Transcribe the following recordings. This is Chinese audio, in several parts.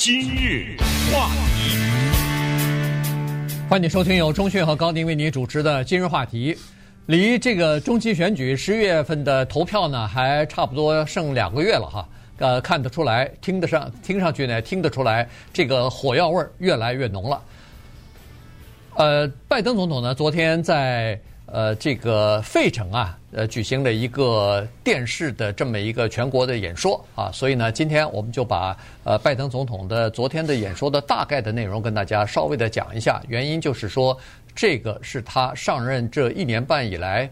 今日话题，欢迎收听由钟讯和高宁为您主持的今日话题。离这个中期选举十月份的投票呢，还差不多剩两个月了哈。呃，看得出来，听得上，听上去呢，听得出来，这个火药味儿越来越浓了。呃，拜登总统呢，昨天在呃这个费城啊，呃举行了一个电视的这么一个全国的演说啊，所以呢，今天我们就把呃拜登总统的昨天的演说的大概的内容跟大家稍微的讲一下。原因就是说，这个是他上任这一年半以来，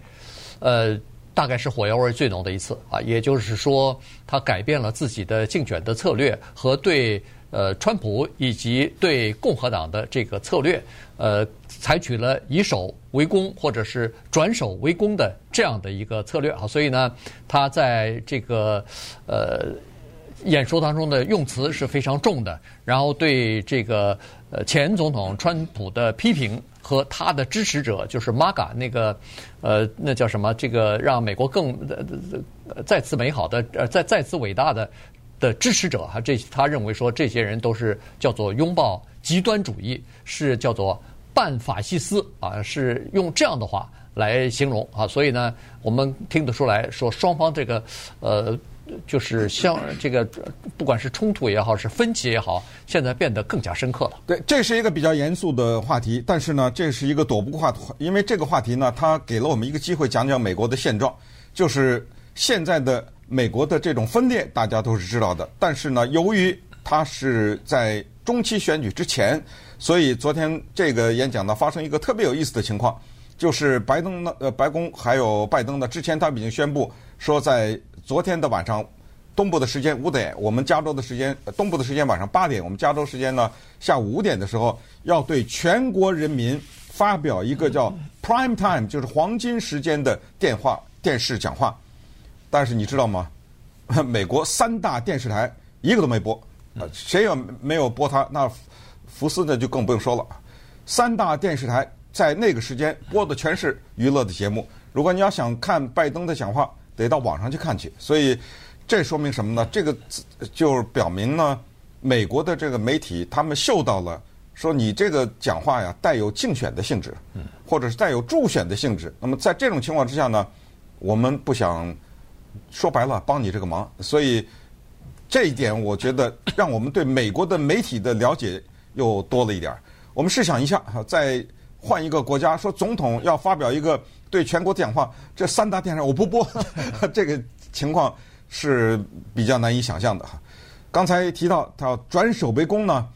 呃。大概是火药味最浓的一次啊，也就是说，他改变了自己的竞选的策略和对呃川普以及对共和党的这个策略，呃，采取了以守为攻或者是转守为攻的这样的一个策略啊，所以呢，他在这个呃演说当中的用词是非常重的，然后对这个呃前总统川普的批评。和他的支持者，就是 MAGA 那个，呃，那叫什么？这个让美国更呃再次美好的，呃，再再次伟大的的支持者哈，这他认为说这些人都是叫做拥抱极端主义，是叫做半法西斯啊，是用这样的话来形容啊。所以呢，我们听得出来说双方这个呃。就是像这个，不管是冲突也好，是分歧也好，现在变得更加深刻了。对，这是一个比较严肃的话题，但是呢，这是一个躲不过话，因为这个话题呢，它给了我们一个机会讲讲美国的现状，就是现在的美国的这种分裂，大家都是知道的。但是呢，由于它是在中期选举之前，所以昨天这个演讲呢，发生一个特别有意思的情况，就是拜登呢，呃，白宫还有拜登呢，之前他们已经宣布说在。昨天的晚上，东部的时间五点，我们加州的时间，东部的时间晚上八点，我们加州时间呢下午五点的时候，要对全国人民发表一个叫 prime time，就是黄金时间的电话电视讲话。但是你知道吗？美国三大电视台一个都没播，谁也没有播它，那福斯呢就更不用说了。三大电视台在那个时间播的全是娱乐的节目。如果你要想看拜登的讲话，得到网上去看去，所以这说明什么呢？这个就是表明呢，美国的这个媒体他们嗅到了，说你这个讲话呀带有竞选的性质，或者是带有助选的性质。那么在这种情况之下呢，我们不想说白了帮你这个忙，所以这一点我觉得让我们对美国的媒体的了解又多了一点。我们试想一下，在换一个国家，说总统要发表一个。对全国讲话，这三大电视我不播，这个情况是比较难以想象的哈。刚才提到他要转守为攻呢，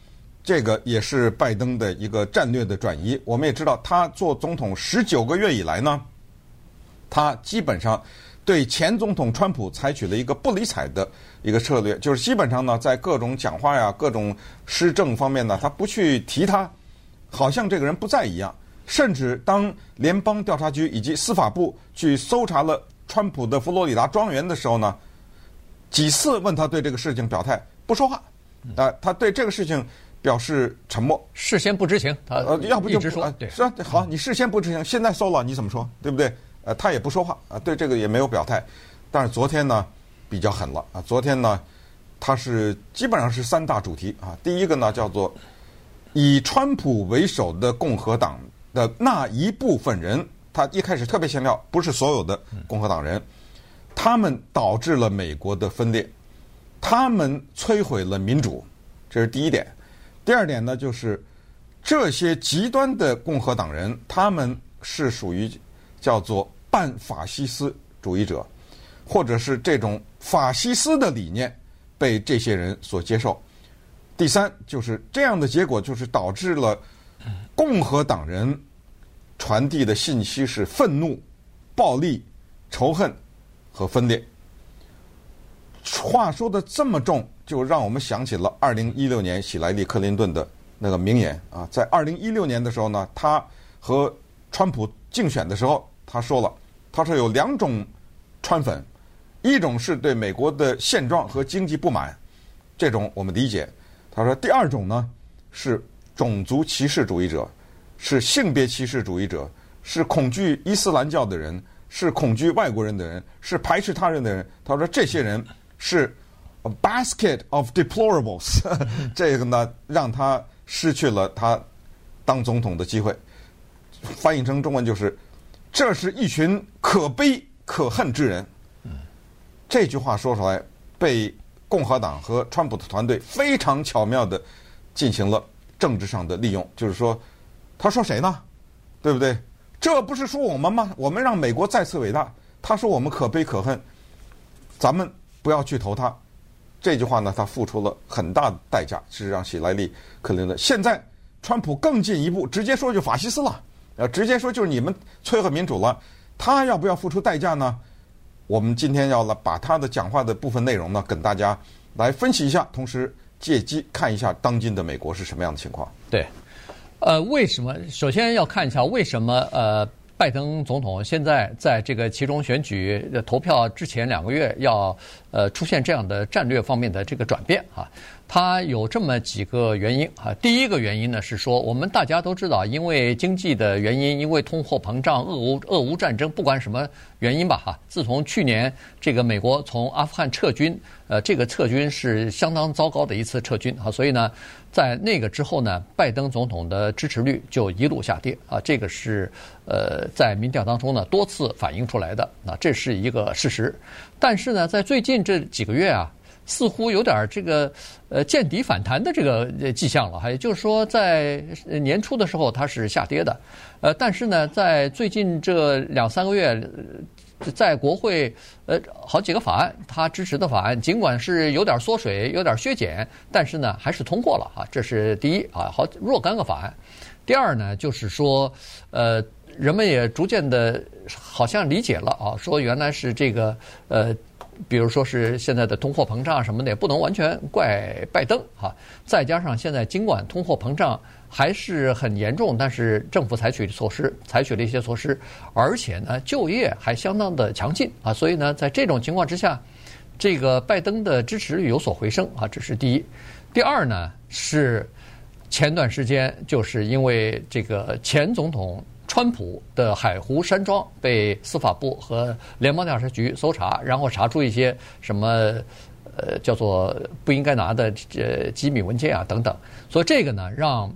这个也是拜登的一个战略的转移。我们也知道，他做总统十九个月以来呢，他基本上对前总统川普采取了一个不理睬的一个策略，就是基本上呢，在各种讲话呀、各种施政方面呢，他不去提他，好像这个人不在一样。甚至当联邦调查局以及司法部去搜查了川普的佛罗里达庄园的时候呢，几次问他对这个事情表态，不说话，啊、呃，他对这个事情表示沉默，事先不知情，他呃，要不就一直说，呃、对，是啊，好，你事先不知情，现在搜了，你怎么说，对不对？呃，他也不说话，啊，对这个也没有表态，但是昨天呢比较狠了啊，昨天呢他是基本上是三大主题啊，第一个呢叫做以川普为首的共和党。的那一部分人，他一开始特别强调，不是所有的共和党人，他们导致了美国的分裂，他们摧毁了民主，这是第一点。第二点呢，就是这些极端的共和党人，他们是属于叫做半法西斯主义者，或者是这种法西斯的理念被这些人所接受。第三，就是这样的结果，就是导致了。共和党人传递的信息是愤怒、暴力、仇恨和分裂。话说的这么重，就让我们想起了二零一六年希莱利·克林顿的那个名言啊。在二零一六年的时候呢，他和川普竞选的时候，他说了，他说有两种川粉，一种是对美国的现状和经济不满，这种我们理解。他说第二种呢是。种族歧视主义者，是性别歧视主义者，是恐惧伊斯兰教的人，是恐惧外国人的人，是排斥他人的人。他说这些人是 a basket of deplorables，这个呢让他失去了他当总统的机会。翻译成中文就是：这是一群可悲可恨之人。这句话说出来，被共和党和川普的团队非常巧妙地进行了政治上的利用。就是说，他说谁呢？对不对？这不是说我们吗？我们让美国再次伟大。他说我们可悲可恨，咱们不要去投他。这句话呢，他付出了很大的代价，是让希莱利克林顿。现在川普更进一步，直接说就法西斯了，呃，直接说就是你们摧毁民主了。他要不要付出代价呢？我们今天要来把他的讲话的部分内容呢，跟大家来分析一下，同时借机看一下当今的美国是什么样的情况。对。呃，为什么？首先要看一下为什么呃，拜登总统现在在这个其中选举投票之前两个月要呃出现这样的战略方面的这个转变啊。它有这么几个原因啊。第一个原因呢是说，我们大家都知道，因为经济的原因，因为通货膨胀、俄乌俄乌战争，不管什么原因吧哈。自从去年这个美国从阿富汗撤军，呃，这个撤军是相当糟糕的一次撤军啊。所以呢，在那个之后呢，拜登总统的支持率就一路下跌啊。这个是呃在民调当中呢多次反映出来的啊，这是一个事实。但是呢，在最近这几个月啊。似乎有点这个呃见底反弹的这个迹象了，还也就是说，在年初的时候它是下跌的，呃，但是呢，在最近这两三个月，在国会呃好几个法案，它支持的法案，尽管是有点缩水、有点削减，但是呢，还是通过了啊，这是第一啊，好若干个法案。第二呢，就是说呃，人们也逐渐的好像理解了啊，说原来是这个呃。比如说是现在的通货膨胀什么的，也不能完全怪拜登哈。再加上现在尽管通货膨胀还是很严重，但是政府采取措施，采取了一些措施，而且呢，就业还相当的强劲啊。所以呢，在这种情况之下，这个拜登的支持率有所回升啊，这是第一。第二呢，是前段时间就是因为这个前总统。川普的海湖山庄被司法部和联邦调查局搜查，然后查出一些什么呃叫做不应该拿的呃机密文件啊等等，所以这个呢让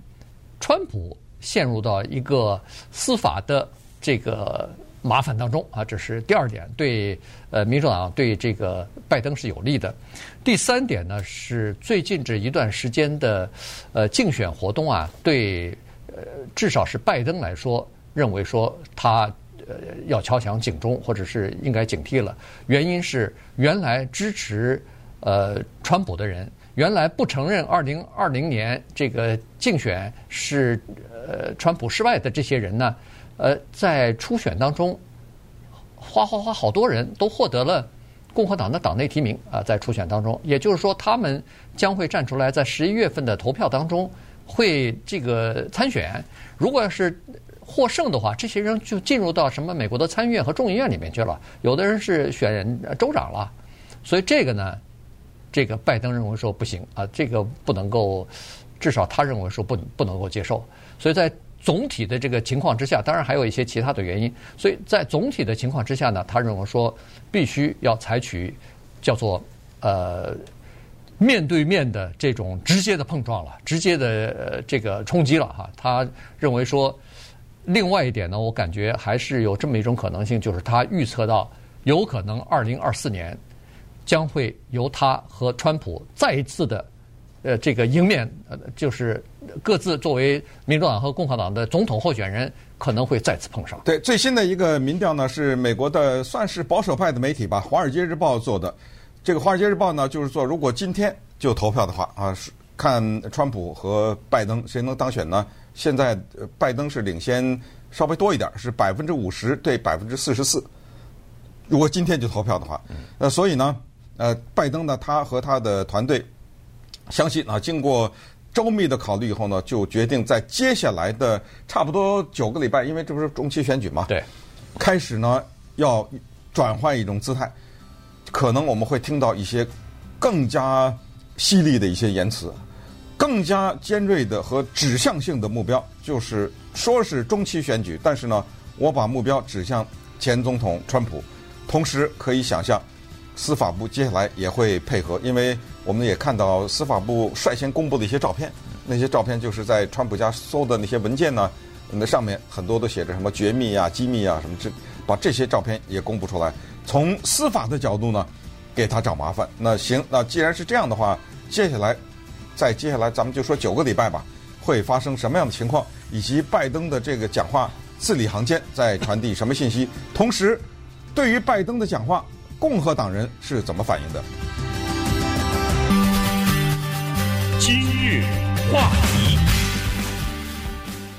川普陷入到一个司法的这个麻烦当中啊，这是第二点，对呃民主党对这个拜登是有利的。第三点呢是最近这一段时间的呃竞选活动啊，对呃至少是拜登来说。认为说他呃要敲响警钟，或者是应该警惕了。原因是原来支持呃川普的人，原来不承认二零二零年这个竞选是呃川普失败的这些人呢，呃在初选当中，哗哗哗好多人都获得了共和党的党内提名啊，在初选当中，也就是说他们将会站出来，在十一月份的投票当中会这个参选。如果要是获胜的话，这些人就进入到什么美国的参议院和众议院里面去了。有的人是选州长了，所以这个呢，这个拜登认为说不行啊，这个不能够，至少他认为说不不能够接受。所以在总体的这个情况之下，当然还有一些其他的原因。所以在总体的情况之下呢，他认为说必须要采取叫做呃面对面的这种直接的碰撞了，直接的这个冲击了哈。他认为说。另外一点呢，我感觉还是有这么一种可能性，就是他预测到有可能二零二四年将会由他和川普再一次的呃这个迎面，呃就是各自作为民主党和共和党的总统候选人，可能会再次碰上。对，最新的一个民调呢，是美国的算是保守派的媒体吧，《华尔街日报》做的。这个《华尔街日报》呢，就是说如果今天就投票的话啊，看川普和拜登谁能当选呢？现在拜登是领先稍微多一点，是百分之五十对百分之四十四。如果今天就投票的话，呃，所以呢，呃，拜登呢，他和他的团队相信啊，经过周密的考虑以后呢，就决定在接下来的差不多九个礼拜，因为这不是中期选举嘛，对，开始呢要转换一种姿态，可能我们会听到一些更加犀利的一些言辞。更加尖锐的和指向性的目标，就是说是中期选举，但是呢，我把目标指向前总统川普。同时可以想象，司法部接下来也会配合，因为我们也看到司法部率先公布的一些照片，那些照片就是在川普家搜的那些文件呢，那上面很多都写着什么绝密啊、机密啊什么这，把这些照片也公布出来，从司法的角度呢，给他找麻烦。那行，那既然是这样的话，接下来在接下来咱们就说九个礼拜吧，会发生什么样的情况，以及拜登的这个讲话字里行间在传递什么信息，同时对于拜登的讲话。共和党人是怎么反应的？今日话题，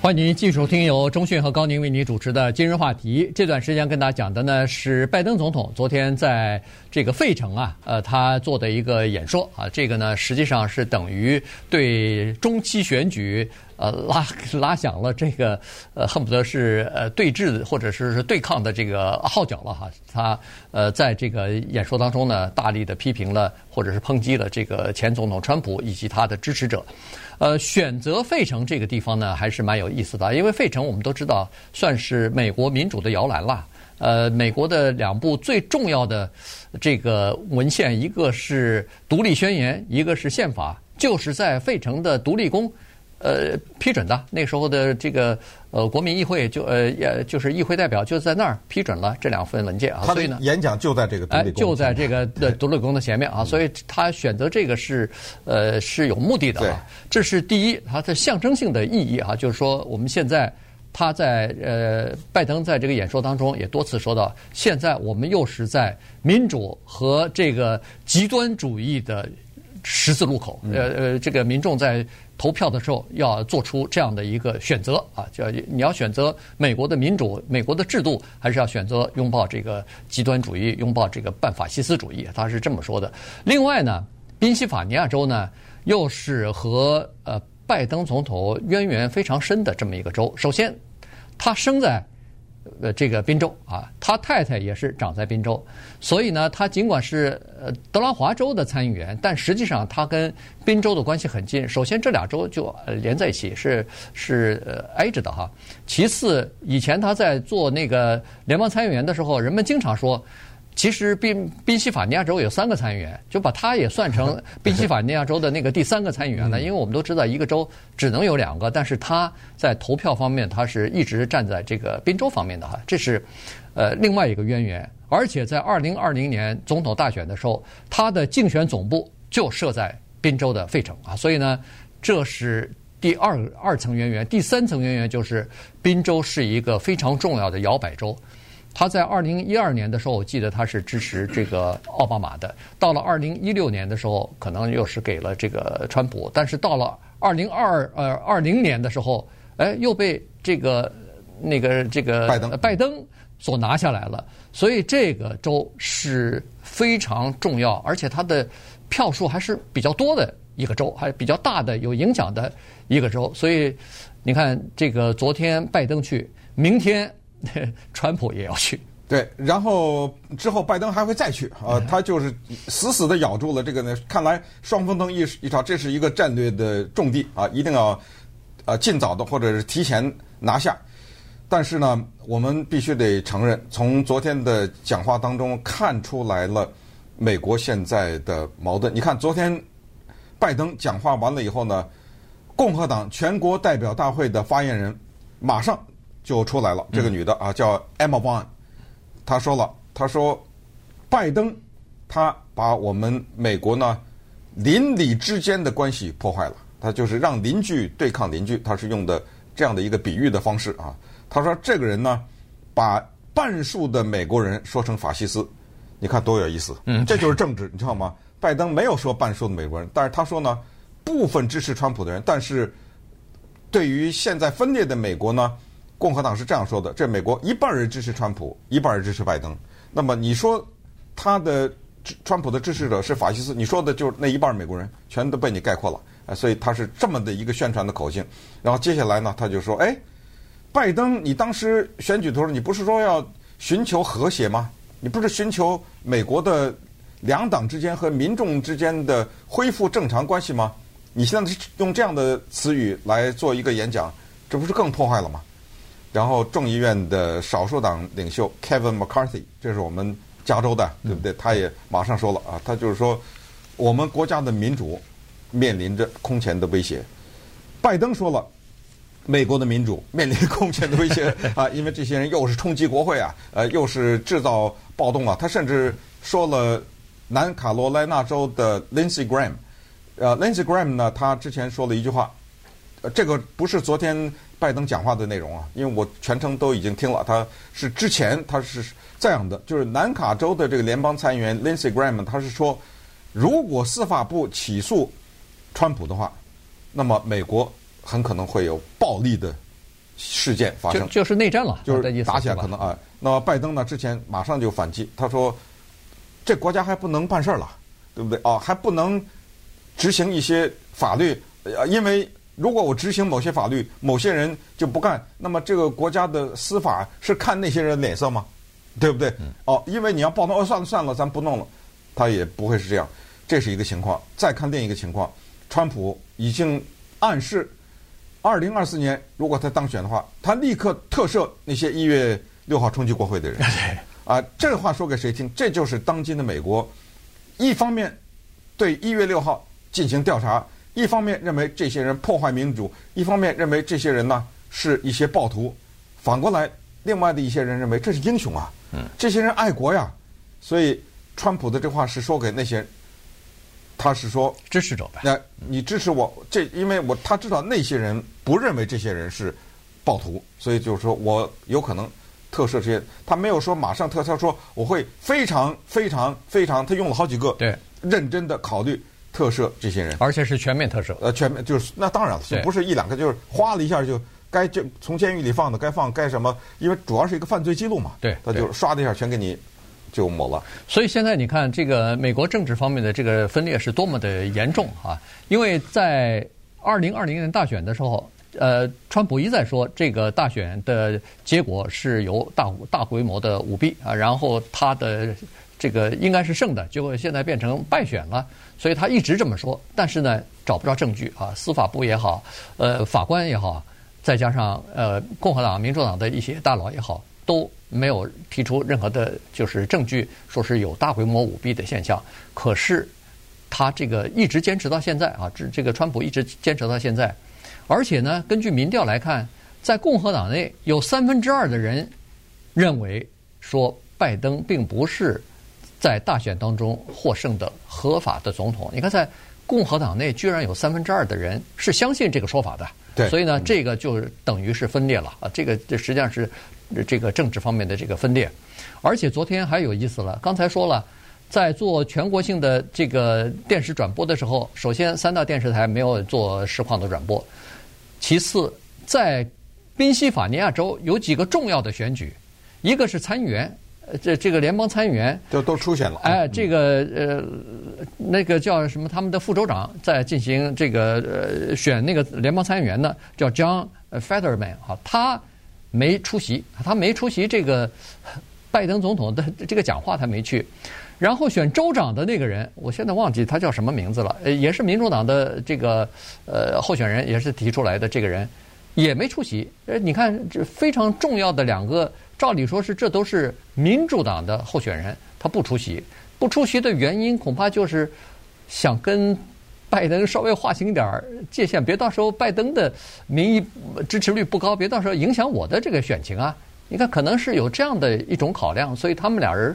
欢迎您继续收听由中讯和高宁为您主持的今日话题。这段时间跟大家讲的呢是拜登总统昨天在这个费城啊，呃，他做的一个演说啊，这个呢实际上是等于对中期选举。呃，拉拉响了这个呃，恨不得是呃对峙或者是是对抗的这个号角了哈。他呃在这个演说当中呢，大力的批评了或者是抨击了这个前总统川普以及他的支持者。呃，选择费城这个地方呢，还是蛮有意思的，因为费城我们都知道算是美国民主的摇篮了。呃，美国的两部最重要的这个文献，一个是独立宣言，一个是宪法，就是在费城的独立宫。呃，批准的那时候的这个呃国民议会就呃也就是议会代表就在那儿批准了这两份文件啊，所以呢，演讲就在这个独立宫，就在这个的独立宫的前面啊，所以他选择这个是呃是有目的的啊，这是第一，它的象征性的意义啊，就是说我们现在他在呃拜登在这个演说当中也多次说到，现在我们又是在民主和这个极端主义的十字路口，呃呃，这个民众在。投票的时候要做出这样的一个选择啊，就要你要选择美国的民主、美国的制度，还是要选择拥抱这个极端主义、拥抱这个半法西斯主义？他是这么说的。另外呢，宾夕法尼亚州呢，又是和呃拜登总统渊源非常深的这么一个州。首先，他生在。呃，这个宾州啊，他太太也是长在宾州，所以呢，他尽管是呃德拉华州的参议员，但实际上他跟宾州的关系很近。首先，这俩州就连在一起，是是呃挨着的哈。其次，以前他在做那个联邦参议员的时候，人们经常说。其实宾宾夕法尼亚州有三个参议员，就把他也算成 宾夕法尼亚州的那个第三个参议员了。因为我们都知道一个州只能有两个，但是他在投票方面他是一直站在这个宾州方面的哈，这是呃另外一个渊源。而且在二零二零年总统大选的时候，他的竞选总部就设在宾州的费城啊，所以呢，这是第二二层渊源。第三层渊源就是宾州是一个非常重要的摇摆州。他在二零一二年的时候，我记得他是支持这个奥巴马的。到了二零一六年的时候，可能又是给了这个川普。但是到了二零二呃二零年的时候，哎，又被这个那个这个拜登拜登所拿下来了。所以这个州是非常重要，而且它的票数还是比较多的一个州，还是比较大的有影响的一个州。所以你看，这个昨天拜登去，明天。川普也要去，对，然后之后拜登还会再去啊，他就是死死的咬住了这个呢。看来双峰登一一场，这是一个战略的重地啊，一定要呃尽早的或者是提前拿下。但是呢，我们必须得承认，从昨天的讲话当中看出来了美国现在的矛盾。你看，昨天拜登讲话完了以后呢，共和党全国代表大会的发言人马上。就出来了，这个女的啊叫 Emma Vaughn，她说了，她说，拜登他把我们美国呢邻里之间的关系破坏了，他就是让邻居对抗邻居，他是用的这样的一个比喻的方式啊。他说这个人呢把半数的美国人说成法西斯，你看多有意思，嗯，这就是政治，你知道吗？拜登没有说半数的美国人，但是他说呢部分支持川普的人，但是对于现在分裂的美国呢。共和党是这样说的：这美国一半人支持川普，一半人支持拜登。那么你说他的川普的支持者是法西斯，你说的就是那一半美国人全都被你概括了。所以他是这么的一个宣传的口径。然后接下来呢，他就说：哎，拜登，你当时选举的时候，你不是说要寻求和谐吗？你不是寻求美国的两党之间和民众之间的恢复正常关系吗？你现在用这样的词语来做一个演讲，这不是更破坏了吗？然后众议院的少数党领袖 Kevin McCarthy，这是我们加州的，对不对？他也马上说了啊，他就是说，我们国家的民主面临着空前的威胁。拜登说了，美国的民主面临空前的威胁 啊，因为这些人又是冲击国会啊，呃，又是制造暴动啊。他甚至说了南卡罗来纳州的 Lindsey Graham，呃，Lindsey Graham 呢，他之前说了一句话，呃，这个不是昨天拜登讲话的内容啊，因为我全程都已经听了，他是之前他是这样的，就是南卡州的这个联邦参议员 Lindsey Graham，他是说，如果司法部起诉川普的话，那么美国很可能会有暴力的事件发生，就就是内战了，就是打起来可能啊。那么拜登呢，之前马上就反击，他说，这国家还不能办事儿了，对不对？啊，还不能执行一些法律，呃因为。如果我执行某些法律，某些人就不干，那么这个国家的司法是看那些人脸色吗？对不对？哦，因为你要暴动，哦，算了算了，咱不弄了，他也不会是这样。这是一个情况。再看另一个情况，川普已经暗示，二零二四年如果他当选的话，他立刻特赦那些一月六号冲击国会的人。啊，这个话说给谁听？这就是当今的美国，一方面对一月六号进行调查。一方面认为这些人破坏民主，一方面认为这些人呢是一些暴徒，反过来，另外的一些人认为这是英雄啊，这些人爱国呀，所以川普的这话是说给那些，他是说支持者呗。那你支持我，这因为我他知道那些人不认为这些人是暴徒，所以就是说我有可能特赦这些，他没有说马上特赦，他说我会非常非常非常，他用了好几个，对，认真的考虑。特赦这些人，而且是全面特赦。呃，全面就是那当然了，不是一两个，就是哗了一下就该就从监狱里放的该放该什么，因为主要是一个犯罪记录嘛。对，他就唰的一下全给你就抹了。所以现在你看，这个美国政治方面的这个分裂是多么的严重啊！因为在二零二零年大选的时候，呃，川普一再说这个大选的结果是由大大规模的舞弊啊，然后他的。这个应该是胜的，结果现在变成败选了，所以他一直这么说，但是呢，找不着证据啊，司法部也好，呃，法官也好，再加上呃，共和党、民主党的一些大佬也好，都没有提出任何的，就是证据，说是有大规模舞弊的现象。可是他这个一直坚持到现在啊，这这个川普一直坚持到现在，而且呢，根据民调来看，在共和党内有三分之二的人认为说拜登并不是。在大选当中获胜的合法的总统，你看，在共和党内居然有三分之二的人是相信这个说法的。对，所以呢，这个就等于是分裂了啊。这个这实际上是这个政治方面的这个分裂。而且昨天还有意思了，刚才说了，在做全国性的这个电视转播的时候，首先三大电视台没有做实况的转播，其次在宾夕法尼亚州有几个重要的选举，一个是参议员。这这个联邦参议员就都出现了。哎，这个呃，那个叫什么？他们的副州长在进行这个呃选那个联邦参议员呢，叫 John Fetterman 哈，他没出席，他没出席这个拜登总统的这个讲话，他没去。然后选州长的那个人，我现在忘记他叫什么名字了，呃，也是民主党的这个呃候选人，也是提出来的这个人也没出席。呃，你看这非常重要的两个。照理说是，这都是民主党的候选人，他不出席，不出席的原因恐怕就是想跟拜登稍微划清点界限，别到时候拜登的民意支持率不高，别到时候影响我的这个选情啊。你看，可能是有这样的一种考量，所以他们俩人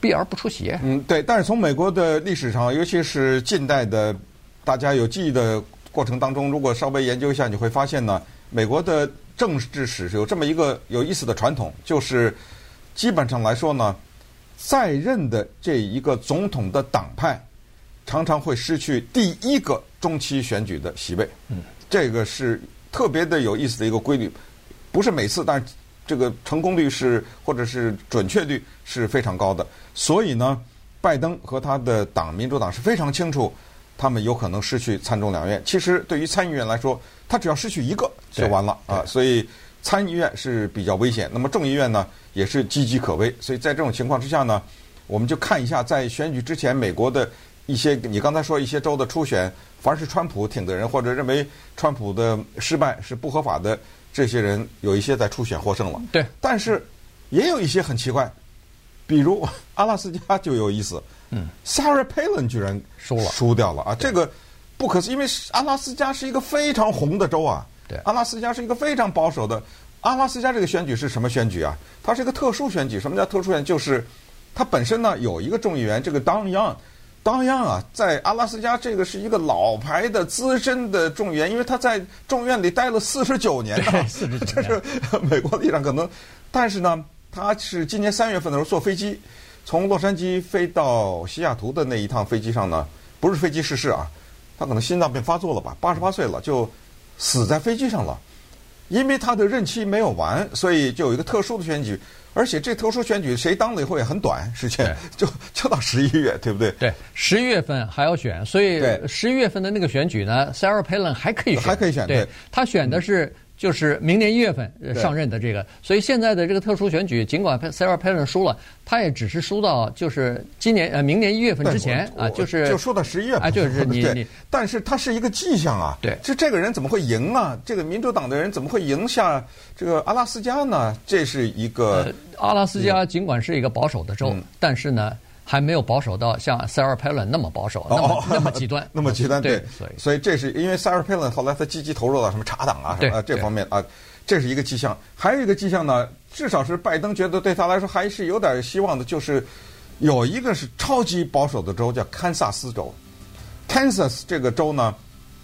避而不出席。嗯，对。但是从美国的历史上，尤其是近代的，大家有记忆的过程当中，如果稍微研究一下，你会发现呢，美国的。政治史是有这么一个有意思的传统，就是基本上来说呢，在任的这一个总统的党派常常会失去第一个中期选举的席位。嗯，这个是特别的有意思的一个规律，不是每次，但是这个成功率是或者是准确率是非常高的。所以呢，拜登和他的党民主党是非常清楚，他们有可能失去参众两院。其实对于参议院来说，他只要失去一个就完了啊，所以参议院是比较危险。那么众议院呢，也是岌岌可危。所以在这种情况之下呢，我们就看一下在选举之前，美国的一些你刚才说一些州的初选，凡是川普挺的人或者认为川普的失败是不合法的，这些人有一些在初选获胜了。对，但是也有一些很奇怪，比如 阿拉斯加就有意思，嗯，Sarah Palin 居然输了输掉了啊！这个不可思议，因为阿拉斯加是一个非常红的州啊。对阿拉斯加是一个非常保守的。阿拉斯加这个选举是什么选举啊？它是一个特殊选举。什么叫特殊选举？就是它本身呢有一个众议员，这个 Don Young，Don Young 啊，在阿拉斯加这个是一个老牌的资深的众议员，因为他在众议院里待了四十九年啊，四十九年这是美国历史上可能。但是呢，他是今年三月份的时候坐飞机从洛杉矶飞到西雅图的那一趟飞机上呢，不是飞机失事啊，他可能心脏病发作了吧，八十八岁了就死在飞机上了。因为他的任期没有完，所以就有一个特殊的选举，而且这特殊选举谁当了以后也很短时间，就就到十一月，对不对？对，十一月份还要选，所以十一月份的那个选举呢，Sarah Palin 还可以选，还可以选。对，他选的是。嗯就是明年一月份上任的这个，所以现在的这个特殊选举，尽管 Sarah Palin 输了，他也只是输到就是今年呃明年一月份之前啊，就是就输到十一月份啊，就是你你，但是他是一个迹象啊，对，这这个人怎么会赢啊？这个民主党的人怎么会赢下这个阿拉斯加呢？这是一个阿拉斯加尽管是一个保守的州，但是呢。还没有保守到像 Sarah Palin 那么保守，那么、哦、那么极端，那么极端。对，所以所以这是因为 Sarah Palin 后来他积极投入到什么查党啊什么这方面啊，这是一个迹象。还有一个迹象呢，至少是拜登觉得对他来说还是有点希望的，就是有一个是超级保守的州叫堪萨斯州，Kansas 这个州呢，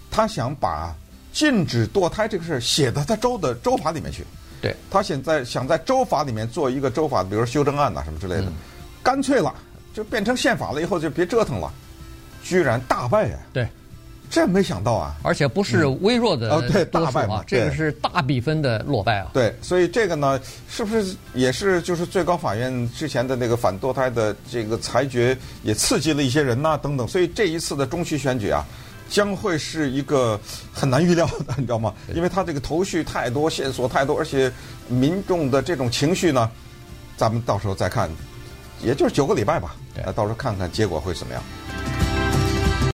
他想把禁止堕胎这个事写到他州的州法里面去。对，他现在想在州法里面做一个州法，比如说修正案呐什么之类的，嗯、干脆了。就变成宪法了以后就别折腾了，居然大败啊！对，这没想到啊！而且不是微弱的、嗯、哦，对，大败嘛，这个是大比分的落败啊！对，所以这个呢，是不是也是就是最高法院之前的那个反堕胎的这个裁决也刺激了一些人呐、啊？等等，所以这一次的中期选举啊，将会是一个很难预料的，你知道吗？因为他这个头绪太多，线索太多，而且民众的这种情绪呢，咱们到时候再看。也就是九个礼拜吧，那到时候看看结果会怎么样。